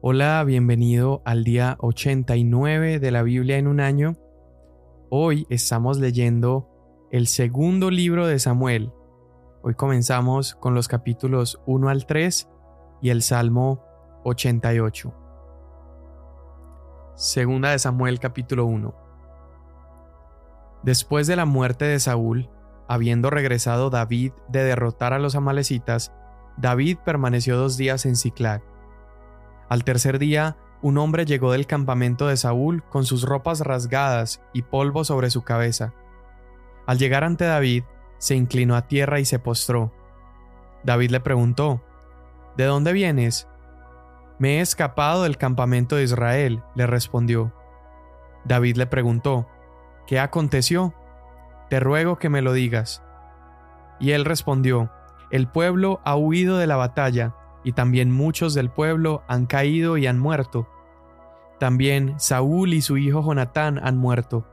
Hola, bienvenido al día 89 de la Biblia en un año. Hoy estamos leyendo el segundo libro de Samuel. Hoy comenzamos con los capítulos 1 al 3 y el Salmo 88. Segunda de Samuel capítulo 1. Después de la muerte de Saúl, habiendo regresado David de derrotar a los amalecitas, David permaneció dos días en Ciclag al tercer día, un hombre llegó del campamento de Saúl con sus ropas rasgadas y polvo sobre su cabeza. Al llegar ante David, se inclinó a tierra y se postró. David le preguntó, ¿De dónde vienes? Me he escapado del campamento de Israel, le respondió. David le preguntó, ¿Qué aconteció? Te ruego que me lo digas. Y él respondió, El pueblo ha huido de la batalla y también muchos del pueblo han caído y han muerto. También Saúl y su hijo Jonatán han muerto.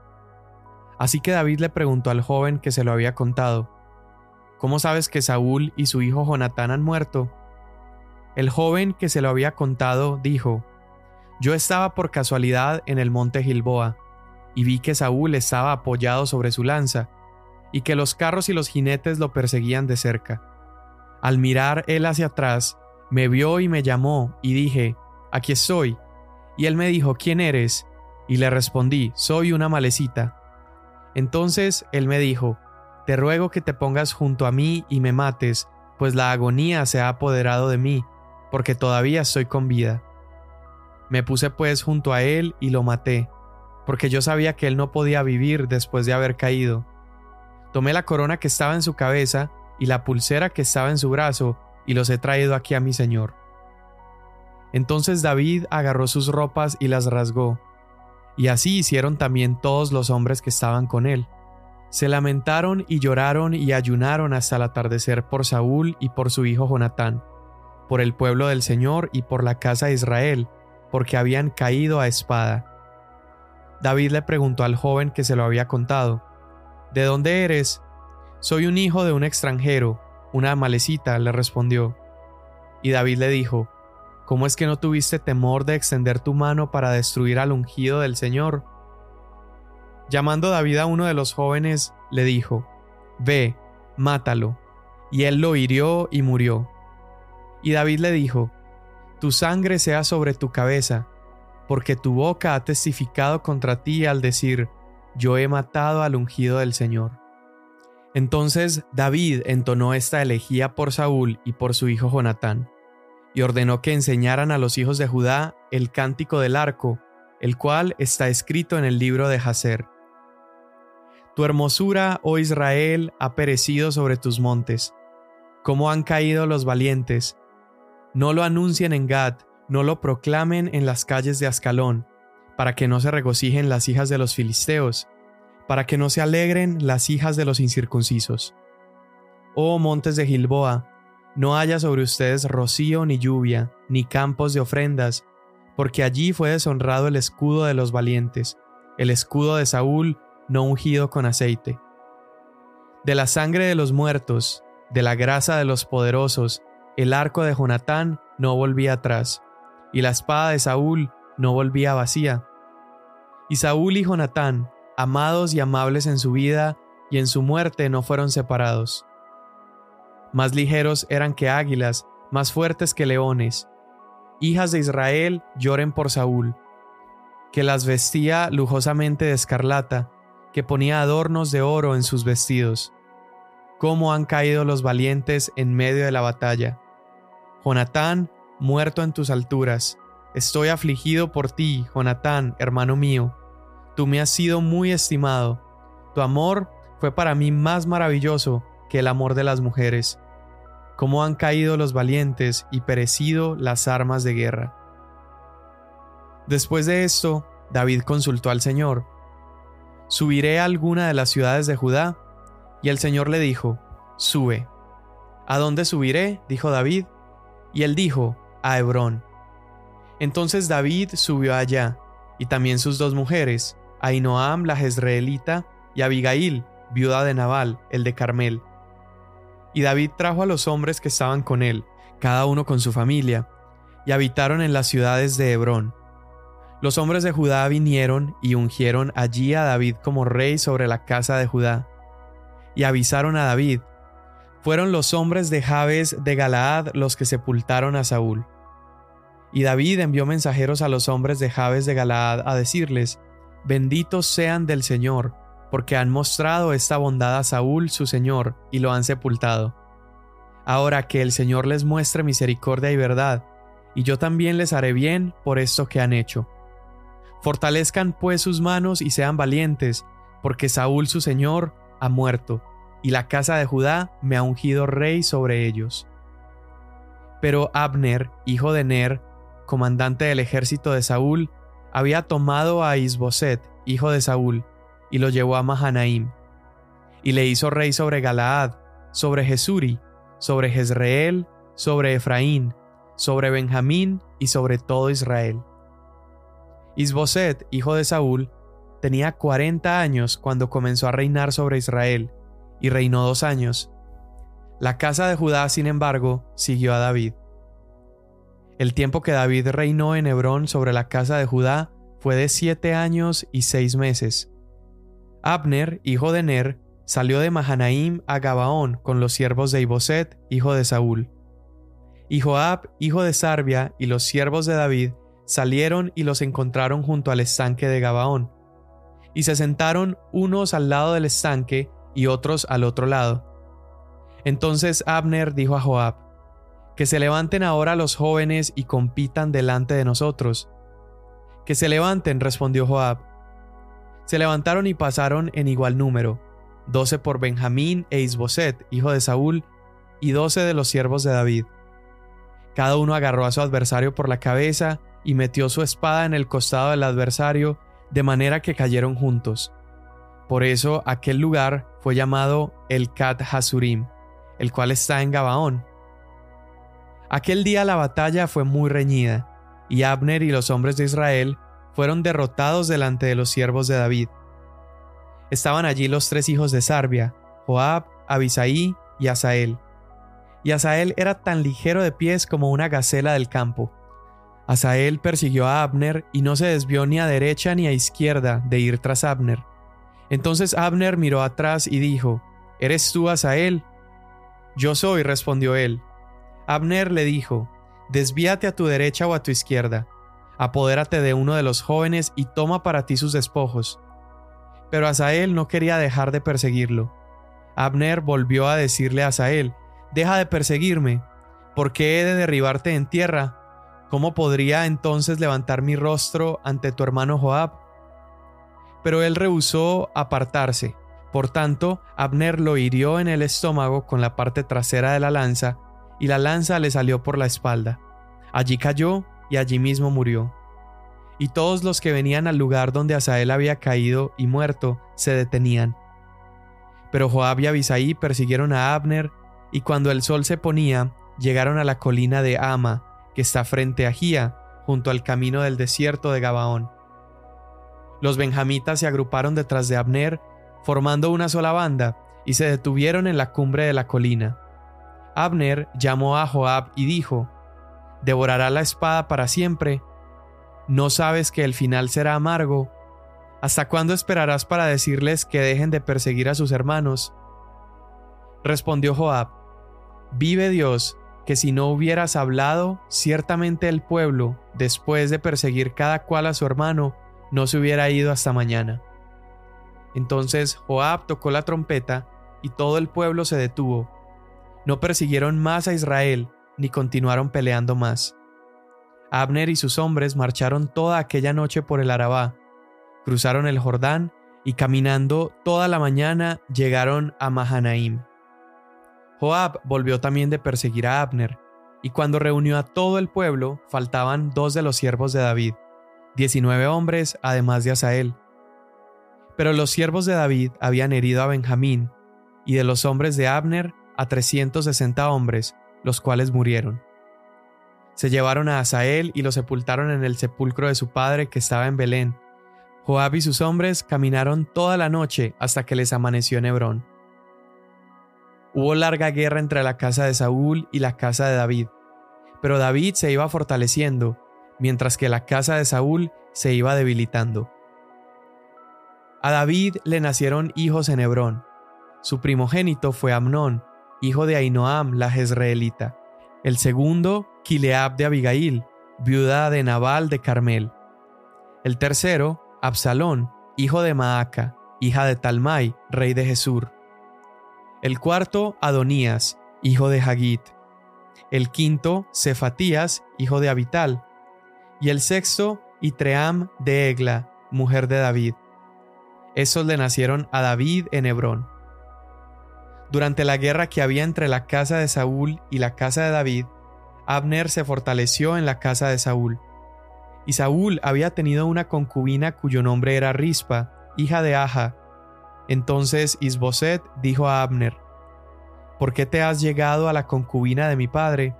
Así que David le preguntó al joven que se lo había contado, ¿Cómo sabes que Saúl y su hijo Jonatán han muerto? El joven que se lo había contado dijo, Yo estaba por casualidad en el monte Gilboa, y vi que Saúl estaba apoyado sobre su lanza, y que los carros y los jinetes lo perseguían de cerca. Al mirar él hacia atrás, me vio y me llamó, y dije, Aquí estoy. Y él me dijo, ¿quién eres? Y le respondí, soy una malecita. Entonces él me dijo, Te ruego que te pongas junto a mí y me mates, pues la agonía se ha apoderado de mí, porque todavía estoy con vida. Me puse pues junto a él y lo maté, porque yo sabía que él no podía vivir después de haber caído. Tomé la corona que estaba en su cabeza y la pulsera que estaba en su brazo, y los he traído aquí a mi señor. Entonces David agarró sus ropas y las rasgó, y así hicieron también todos los hombres que estaban con él. Se lamentaron y lloraron y ayunaron hasta el atardecer por Saúl y por su hijo Jonatán, por el pueblo del Señor y por la casa de Israel, porque habían caído a espada. David le preguntó al joven que se lo había contado, ¿De dónde eres? Soy un hijo de un extranjero, una malecita le respondió. Y David le dijo, ¿Cómo es que no tuviste temor de extender tu mano para destruir al ungido del Señor? Llamando David a uno de los jóvenes, le dijo, Ve, mátalo. Y él lo hirió y murió. Y David le dijo, Tu sangre sea sobre tu cabeza, porque tu boca ha testificado contra ti al decir, Yo he matado al ungido del Señor. Entonces David entonó esta elegía por Saúl y por su hijo Jonatán, y ordenó que enseñaran a los hijos de Judá el cántico del arco, el cual está escrito en el libro de Jaser. Tu hermosura, oh Israel, ha perecido sobre tus montes. Cómo han caído los valientes. No lo anuncien en Gad, no lo proclamen en las calles de Ascalón, para que no se regocijen las hijas de los filisteos para que no se alegren las hijas de los incircuncisos. Oh montes de Gilboa, no haya sobre ustedes rocío ni lluvia, ni campos de ofrendas, porque allí fue deshonrado el escudo de los valientes, el escudo de Saúl no ungido con aceite. De la sangre de los muertos, de la grasa de los poderosos, el arco de Jonatán no volvía atrás, y la espada de Saúl no volvía vacía. Y Saúl y Jonatán amados y amables en su vida, y en su muerte no fueron separados. Más ligeros eran que águilas, más fuertes que leones. Hijas de Israel, lloren por Saúl, que las vestía lujosamente de escarlata, que ponía adornos de oro en sus vestidos. Cómo han caído los valientes en medio de la batalla. Jonatán, muerto en tus alturas. Estoy afligido por ti, Jonatán, hermano mío Tú me has sido muy estimado. Tu amor fue para mí más maravilloso que el amor de las mujeres. Cómo han caído los valientes y perecido las armas de guerra. Después de esto, David consultó al Señor. ¿Subiré a alguna de las ciudades de Judá? Y el Señor le dijo, Sube. ¿A dónde subiré? dijo David. Y él dijo, a Hebrón. Entonces David subió allá, y también sus dos mujeres, Ainoam la jezreelita y Abigail, viuda de Nabal, el de Carmel. Y David trajo a los hombres que estaban con él, cada uno con su familia, y habitaron en las ciudades de Hebrón. Los hombres de Judá vinieron y ungieron allí a David como rey sobre la casa de Judá. Y avisaron a David, fueron los hombres de Jabes de Galaad los que sepultaron a Saúl. Y David envió mensajeros a los hombres de Jabes de Galaad a decirles, Benditos sean del Señor, porque han mostrado esta bondad a Saúl su Señor, y lo han sepultado. Ahora que el Señor les muestre misericordia y verdad, y yo también les haré bien por esto que han hecho. Fortalezcan pues sus manos y sean valientes, porque Saúl su Señor ha muerto, y la casa de Judá me ha ungido rey sobre ellos. Pero Abner, hijo de Ner, comandante del ejército de Saúl, había tomado a Isboset, hijo de Saúl, y lo llevó a Mahanaim, y le hizo rey sobre Galaad, sobre Jesuri, sobre Jezreel, sobre Efraín, sobre Benjamín y sobre todo Israel. Isboset, hijo de Saúl, tenía cuarenta años cuando comenzó a reinar sobre Israel, y reinó dos años. La casa de Judá, sin embargo, siguió a David. El tiempo que David reinó en Hebrón sobre la casa de Judá fue de siete años y seis meses. Abner, hijo de Ner, salió de Mahanaim a Gabaón con los siervos de Iboset, hijo de Saúl. Y Joab, hijo de Sarbia, y los siervos de David salieron y los encontraron junto al estanque de Gabaón. Y se sentaron unos al lado del estanque y otros al otro lado. Entonces Abner dijo a Joab, Que se levanten ahora los jóvenes y compitan delante de nosotros. Que se levanten, respondió Joab. Se levantaron y pasaron en igual número, doce por Benjamín e Isboset, hijo de Saúl, y doce de los siervos de David. Cada uno agarró a su adversario por la cabeza y metió su espada en el costado del adversario, de manera que cayeron juntos. Por eso aquel lugar fue llamado el Kat Hasurim, el cual está en Gabaón. Aquel día la batalla fue muy reñida, y Abner y los hombres de Israel fueron derrotados delante de los siervos de David. Estaban allí los tres hijos de Sarbia, Joab, Abisaí y Asael y Asael era tan ligero de pies como una gacela del campo. Asael persiguió a Abner y no se desvió ni a derecha ni a izquierda de ir tras Abner. Entonces Abner miró atrás y dijo, ¿Eres tú Asael? Yo soy, respondió él. Abner le dijo, Desvíate a tu derecha o a tu izquierda, apodérate de uno de los jóvenes y toma para ti sus despojos. Pero Asael no quería dejar de perseguirlo. Abner volvió a decirle a Asael, Deja de perseguirme. ¿Por qué he de derribarte en tierra? ¿Cómo podría entonces levantar mi rostro ante tu hermano Joab? Pero él rehusó apartarse. Por tanto, Abner lo hirió en el estómago con la parte trasera de la lanza, y la lanza le salió por la espalda. Allí cayó y allí mismo murió. Y todos los que venían al lugar donde Asael había caído y muerto se detenían. Pero Joab y Abisaí persiguieron a Abner y cuando el sol se ponía, llegaron a la colina de Ama, que está frente a Gía, junto al camino del desierto de Gabaón. Los benjamitas se agruparon detrás de Abner, formando una sola banda, y se detuvieron en la cumbre de la colina. Abner llamó a Joab y dijo, ¿Devorará la espada para siempre? ¿No sabes que el final será amargo? ¿Hasta cuándo esperarás para decirles que dejen de perseguir a sus hermanos? Respondió Joab, Vive Dios, que si no hubieras hablado, ciertamente el pueblo, después de perseguir cada cual a su hermano, no se hubiera ido hasta mañana. Entonces Joab tocó la trompeta, y todo el pueblo se detuvo. No persiguieron más a Israel, ni continuaron peleando más. Abner y sus hombres marcharon toda aquella noche por el Arabá, cruzaron el Jordán y caminando toda la mañana llegaron a Mahanaim. Joab volvió también de perseguir a Abner, y cuando reunió a todo el pueblo, faltaban dos de los siervos de David, diecinueve hombres además de Asael. Pero los siervos de David habían herido a Benjamín, y de los hombres de Abner a trescientos sesenta hombres, los cuales murieron. Se llevaron a Asael y lo sepultaron en el sepulcro de su padre que estaba en Belén. Joab y sus hombres caminaron toda la noche hasta que les amaneció en Hebrón. Hubo larga guerra entre la casa de Saúl y la casa de David, pero David se iba fortaleciendo, mientras que la casa de Saúl se iba debilitando. A David le nacieron hijos en Hebrón. Su primogénito fue Amnón, hijo de Ainoam la Jezreelita. El segundo, Kileab de Abigail, viuda de Nabal de Carmel. El tercero, Absalón, hijo de Maaca, hija de Talmai, rey de Jesur. El cuarto, Adonías, hijo de Hagit. El quinto, Cefatías, hijo de Abital. Y el sexto, Itream de Egla, mujer de David. Esos le nacieron a David en Hebrón. Durante la guerra que había entre la casa de Saúl y la casa de David, Abner se fortaleció en la casa de Saúl. Y Saúl había tenido una concubina cuyo nombre era Rispa, hija de Aja. Entonces Isboset dijo a Abner, ¿Por qué te has llegado a la concubina de mi padre?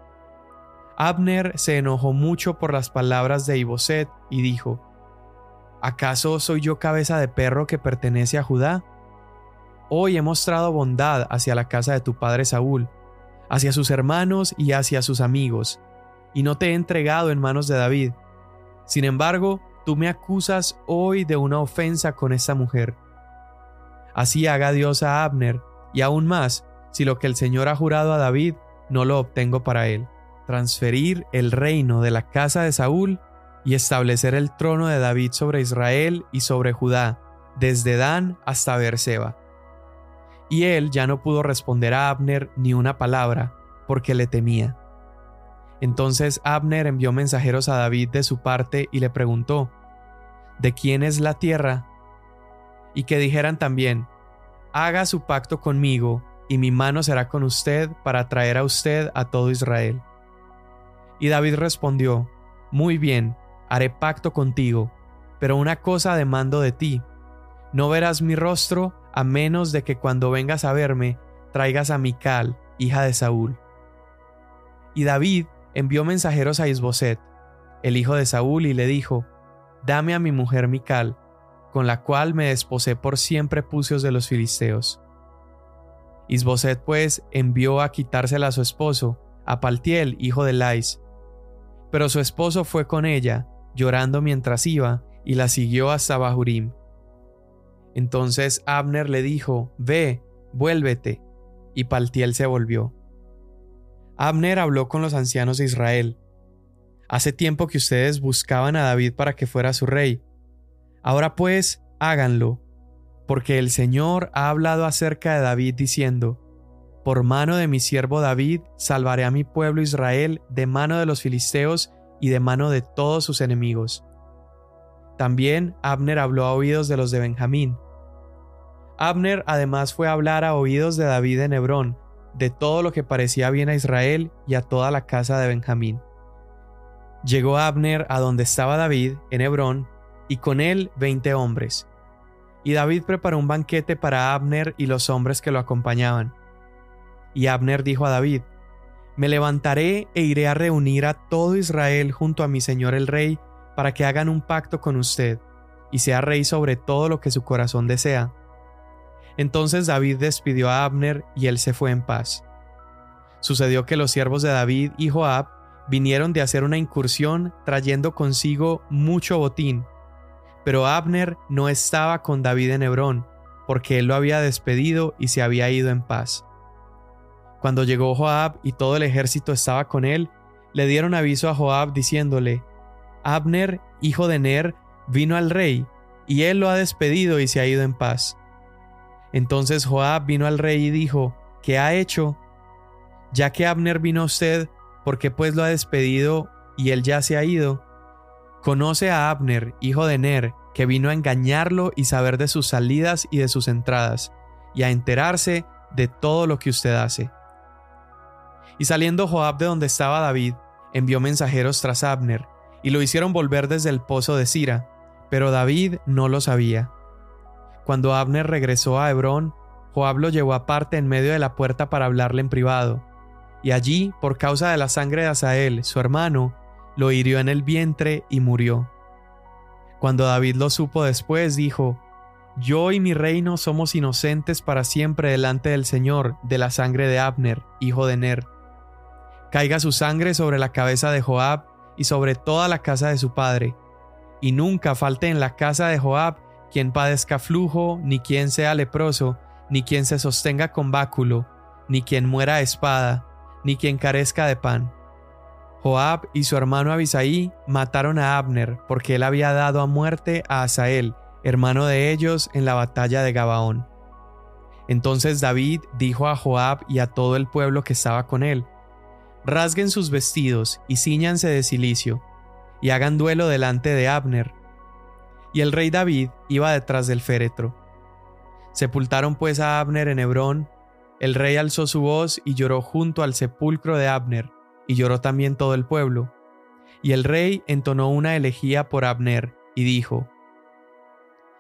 Abner se enojó mucho por las palabras de Isboset y dijo, ¿Acaso soy yo cabeza de perro que pertenece a Judá? Hoy he mostrado bondad hacia la casa de tu padre Saúl, hacia sus hermanos y hacia sus amigos, y no te he entregado en manos de David. Sin embargo, tú me acusas hoy de una ofensa con esta mujer. Así haga Dios a Abner, y aún más, si lo que el Señor ha jurado a David no lo obtengo para él, transferir el reino de la casa de Saúl y establecer el trono de David sobre Israel y sobre Judá, desde Dan hasta Beerseba y él ya no pudo responder a Abner ni una palabra, porque le temía. Entonces Abner envió mensajeros a David de su parte y le preguntó, ¿De quién es la tierra? Y que dijeran también, Haga su pacto conmigo, y mi mano será con usted para traer a usted a todo Israel. Y David respondió, Muy bien, haré pacto contigo, pero una cosa demando de ti, no verás mi rostro a menos de que cuando vengas a verme traigas a Mical, hija de Saúl. Y David envió mensajeros a Isboset, el hijo de Saúl, y le dijo, Dame a mi mujer Mical, con la cual me desposé por siempre pucios de los filisteos. Isboset pues envió a quitársela a su esposo, a Paltiel, hijo de Lais. Pero su esposo fue con ella, llorando mientras iba, y la siguió hasta Bahurim. Entonces Abner le dijo, Ve, vuélvete. Y Paltiel se volvió. Abner habló con los ancianos de Israel. Hace tiempo que ustedes buscaban a David para que fuera su rey. Ahora pues, háganlo, porque el Señor ha hablado acerca de David diciendo, Por mano de mi siervo David salvaré a mi pueblo Israel de mano de los filisteos y de mano de todos sus enemigos. También Abner habló a oídos de los de Benjamín, Abner además fue a hablar a oídos de David en Hebrón, de todo lo que parecía bien a Israel y a toda la casa de Benjamín. Llegó Abner a donde estaba David, en Hebrón, y con él veinte hombres. Y David preparó un banquete para Abner y los hombres que lo acompañaban. Y Abner dijo a David, Me levantaré e iré a reunir a todo Israel junto a mi señor el rey, para que hagan un pacto con usted, y sea rey sobre todo lo que su corazón desea entonces David despidió a Abner y él se fue en paz. Sucedió que los siervos de David y Joab vinieron de hacer una incursión trayendo consigo mucho botín. Pero Abner no estaba con David en Hebrón, porque él lo había despedido y se había ido en paz. Cuando llegó Joab y todo el ejército estaba con él, le dieron aviso a Joab diciéndole, Abner, hijo de Ner, vino al rey, y él lo ha despedido y se ha ido en paz. Entonces Joab vino al rey y dijo, ¿qué ha hecho? Ya que Abner vino a usted, ¿por qué pues lo ha despedido y él ya se ha ido? Conoce a Abner, hijo de Ner, que vino a engañarlo y saber de sus salidas y de sus entradas, y a enterarse de todo lo que usted hace. Y saliendo Joab de donde estaba David, envió mensajeros tras Abner, y lo hicieron volver desde el pozo de Sira, pero David no lo sabía. Cuando Abner regresó a Hebrón, Joab lo llevó aparte en medio de la puerta para hablarle en privado, y allí, por causa de la sangre de Asael, su hermano, lo hirió en el vientre y murió. Cuando David lo supo después, dijo, Yo y mi reino somos inocentes para siempre delante del Señor de la sangre de Abner, hijo de Ner. caiga su sangre sobre la cabeza de Joab y sobre toda la casa de su padre, y nunca falte en la casa de Joab quien padezca flujo, ni quien sea leproso, ni quien se sostenga con báculo, ni quien muera a espada, ni quien carezca de pan. Joab y su hermano Abisaí mataron a Abner porque él había dado a muerte a Asael, hermano de ellos, en la batalla de Gabaón. Entonces David dijo a Joab y a todo el pueblo que estaba con él, Rasguen sus vestidos y ciñanse de cilicio, y hagan duelo delante de Abner. Y el rey David iba detrás del féretro. Sepultaron pues a Abner en Hebrón, el rey alzó su voz y lloró junto al sepulcro de Abner, y lloró también todo el pueblo. Y el rey entonó una elegía por Abner, y dijo,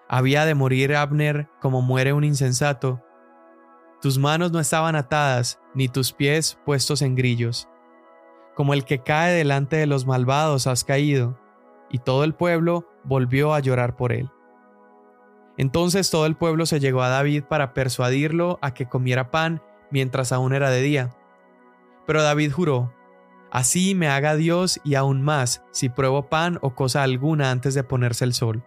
Había de morir Abner como muere un insensato. Tus manos no estaban atadas, ni tus pies puestos en grillos. Como el que cae delante de los malvados has caído, y todo el pueblo volvió a llorar por él. Entonces todo el pueblo se llegó a David para persuadirlo a que comiera pan mientras aún era de día. Pero David juró, Así me haga Dios y aún más si pruebo pan o cosa alguna antes de ponerse el sol.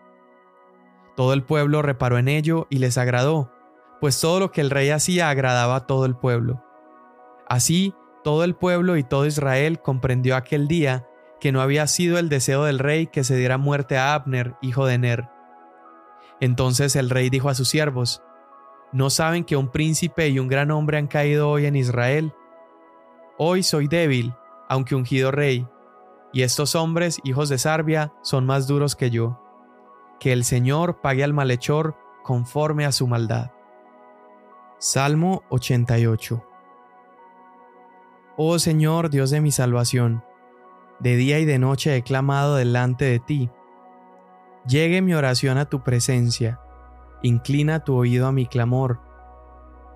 Todo el pueblo reparó en ello y les agradó, pues todo lo que el rey hacía agradaba a todo el pueblo. Así, todo el pueblo y todo Israel comprendió aquel día que no había sido el deseo del rey que se diera muerte a Abner, hijo de Ner. Entonces el rey dijo a sus siervos, ¿No saben que un príncipe y un gran hombre han caído hoy en Israel? Hoy soy débil, aunque ungido rey, y estos hombres, hijos de Sarbia, son más duros que yo. Que el Señor pague al malhechor conforme a su maldad. Salmo 88 Oh Señor, Dios de mi salvación, de día y de noche he clamado delante de ti. Llegue mi oración a tu presencia, inclina tu oído a mi clamor,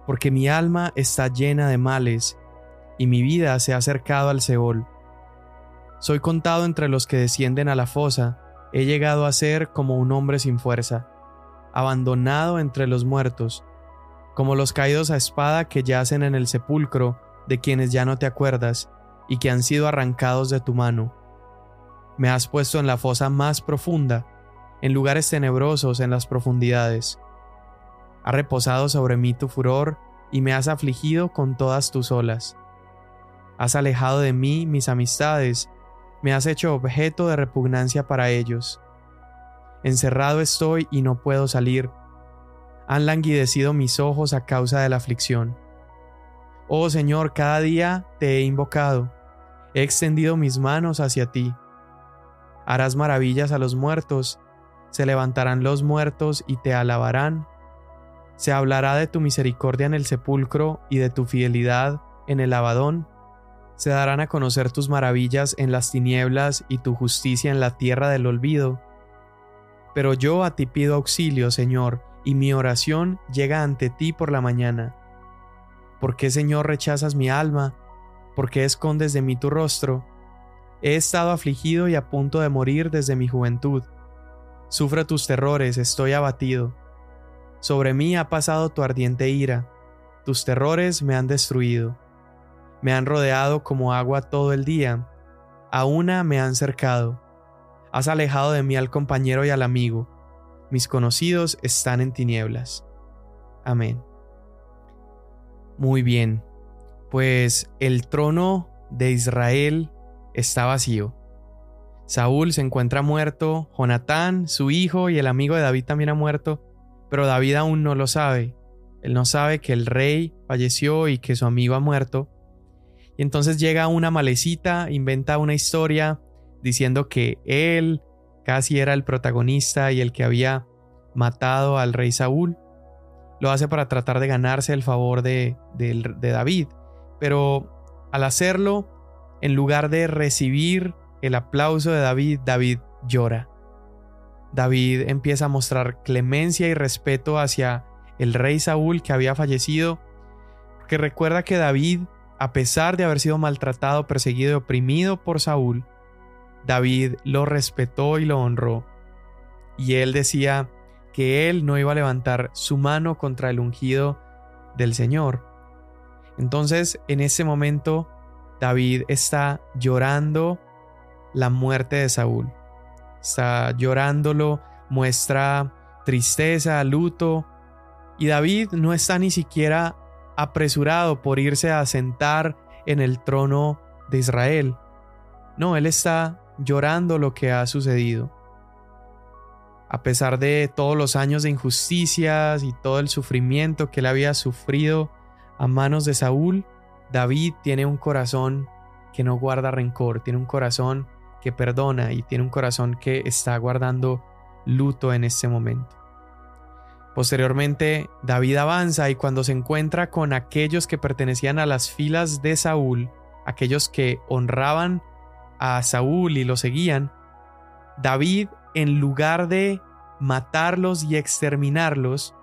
porque mi alma está llena de males y mi vida se ha acercado al Seol. Soy contado entre los que descienden a la fosa, he llegado a ser como un hombre sin fuerza, abandonado entre los muertos, como los caídos a espada que yacen en el sepulcro, de quienes ya no te acuerdas, y que han sido arrancados de tu mano. Me has puesto en la fosa más profunda, en lugares tenebrosos en las profundidades. Ha reposado sobre mí tu furor, y me has afligido con todas tus olas. Has alejado de mí mis amistades, me has hecho objeto de repugnancia para ellos. Encerrado estoy y no puedo salir. Han languidecido mis ojos a causa de la aflicción. Oh Señor, cada día te he invocado, he extendido mis manos hacia ti. Harás maravillas a los muertos, se levantarán los muertos y te alabarán. Se hablará de tu misericordia en el sepulcro y de tu fidelidad en el abadón se darán a conocer tus maravillas en las tinieblas y tu justicia en la tierra del olvido. Pero yo a ti pido auxilio, Señor, y mi oración llega ante ti por la mañana. ¿Por qué, Señor, rechazas mi alma? ¿Por qué escondes de mí tu rostro? He estado afligido y a punto de morir desde mi juventud. Sufro tus terrores, estoy abatido. Sobre mí ha pasado tu ardiente ira, tus terrores me han destruido. Me han rodeado como agua todo el día. A una me han cercado. Has alejado de mí al compañero y al amigo. Mis conocidos están en tinieblas. Amén. Muy bien. Pues el trono de Israel está vacío. Saúl se encuentra muerto, Jonatán, su hijo y el amigo de David también ha muerto, pero David aún no lo sabe. Él no sabe que el rey falleció y que su amigo ha muerto, y entonces llega una malecita, inventa una historia diciendo que él casi era el protagonista y el que había matado al rey Saúl. Lo hace para tratar de ganarse el favor de, de David. Pero al hacerlo, en lugar de recibir el aplauso de David, David llora. David empieza a mostrar clemencia y respeto hacia el rey Saúl que había fallecido, que recuerda que David a pesar de haber sido maltratado, perseguido y oprimido por Saúl, David lo respetó y lo honró. Y él decía que él no iba a levantar su mano contra el ungido del Señor. Entonces, en ese momento, David está llorando la muerte de Saúl. Está llorándolo, muestra tristeza, luto, y David no está ni siquiera apresurado por irse a sentar en el trono de Israel. No, él está llorando lo que ha sucedido. A pesar de todos los años de injusticias y todo el sufrimiento que él había sufrido a manos de Saúl, David tiene un corazón que no guarda rencor, tiene un corazón que perdona y tiene un corazón que está guardando luto en este momento. Posteriormente, David avanza y cuando se encuentra con aquellos que pertenecían a las filas de Saúl, aquellos que honraban a Saúl y lo seguían, David, en lugar de matarlos y exterminarlos,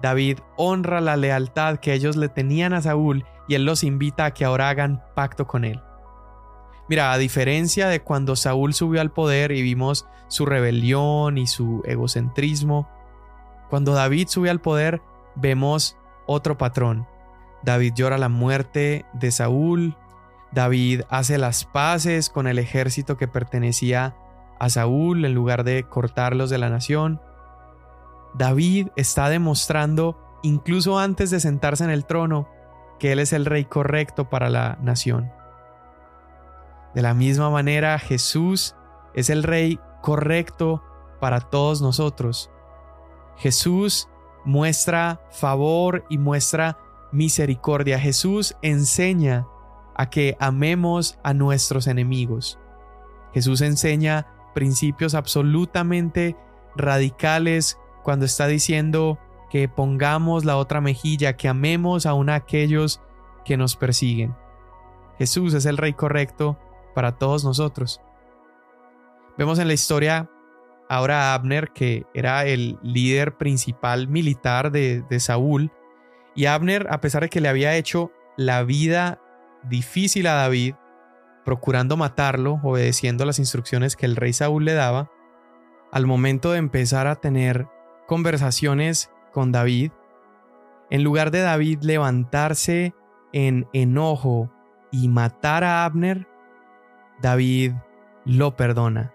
David honra la lealtad que ellos le tenían a Saúl y él los invita a que ahora hagan pacto con él. Mira, a diferencia de cuando Saúl subió al poder y vimos su rebelión y su egocentrismo, cuando David sube al poder, vemos otro patrón. David llora la muerte de Saúl, David hace las paces con el ejército que pertenecía a Saúl en lugar de cortarlos de la nación. David está demostrando, incluso antes de sentarse en el trono, que él es el rey correcto para la nación. De la misma manera, Jesús es el rey correcto para todos nosotros. Jesús muestra favor y muestra misericordia. Jesús enseña a que amemos a nuestros enemigos. Jesús enseña principios absolutamente radicales cuando está diciendo que pongamos la otra mejilla, que amemos aún a aquellos que nos persiguen. Jesús es el Rey correcto para todos nosotros. Vemos en la historia ahora Abner, que era el líder principal militar de, Saúl, y Abner, a pesar de que le había hecho la vida difícil a David, procurando matarlo, obedeciendo las instrucciones que el rey Saúl le daba, al momento de empezar a tener conversaciones con David, en lugar de David levantarse en enojo y matar a Abner, David lo perdona.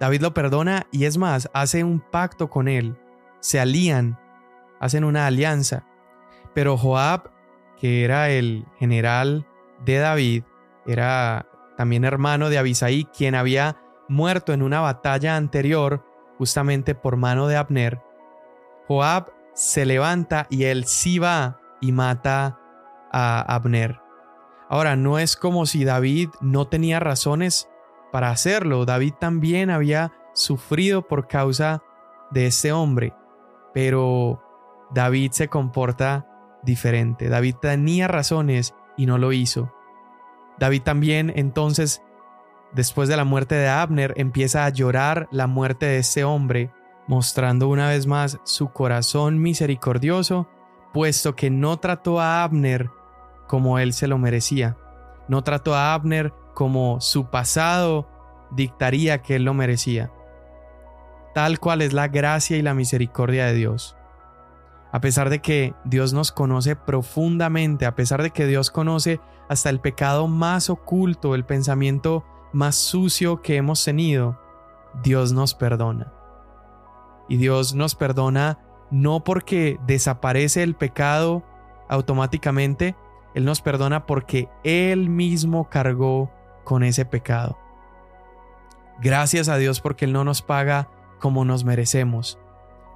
David lo perdona y es más, hace un pacto con él, se alían, hacen una alianza. Pero Joab, que era el general de David, era también hermano de Abisaí, quien había muerto en una batalla anterior, justamente por mano de Abner. Joab se levanta y él sí va y mata a Abner. Ahora, no es como si David no tenía razones para hacerlo. David también había sufrido por causa de este hombre, pero David se comporta diferente. David tenía razones y no lo hizo. David también entonces, después de la muerte de Abner, empieza a llorar la muerte de este hombre, mostrando una vez más su corazón misericordioso, puesto que no trató a Abner como él se lo merecía. No trató a Abner como su pasado dictaría que él lo merecía. Tal cual es la gracia y la misericordia de Dios. A pesar de que Dios nos conoce profundamente, a pesar de que Dios conoce hasta el pecado más oculto, el pensamiento más sucio que hemos tenido, Dios nos perdona. Y Dios nos perdona no porque desaparece el pecado automáticamente, Él nos perdona porque Él mismo cargó con ese pecado. Gracias a Dios porque Él no nos paga como nos merecemos,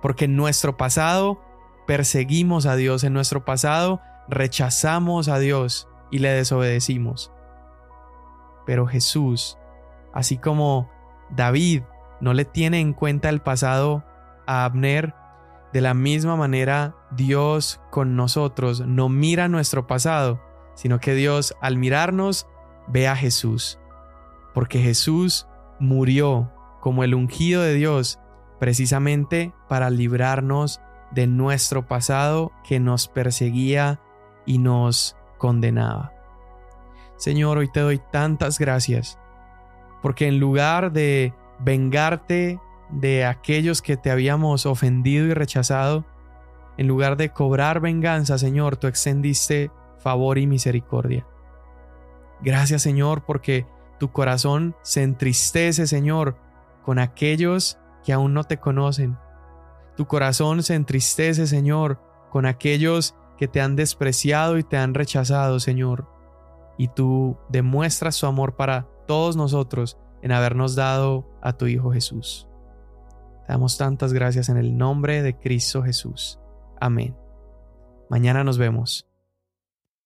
porque nuestro pasado perseguimos a Dios, en nuestro pasado rechazamos a Dios y le desobedecimos. Pero Jesús, así como David no le tiene en cuenta el pasado a Abner, de la misma manera Dios con nosotros no mira nuestro pasado, sino que Dios al mirarnos ve a Jesús, porque Jesús murió como el ungido de Dios precisamente para librarnos de nuestro pasado que nos perseguía y nos condenaba. Señor, hoy te doy tantas gracias, porque en lugar de vengarte de aquellos que te habíamos ofendido y rechazado, en lugar de cobrar venganza, Señor, tú extendiste favor y misericordia. Gracias Señor porque tu corazón se entristece Señor con aquellos que aún no te conocen. Tu corazón se entristece Señor con aquellos que te han despreciado y te han rechazado Señor. Y tú demuestras su amor para todos nosotros en habernos dado a tu Hijo Jesús. Te damos tantas gracias en el nombre de Cristo Jesús. Amén. Mañana nos vemos.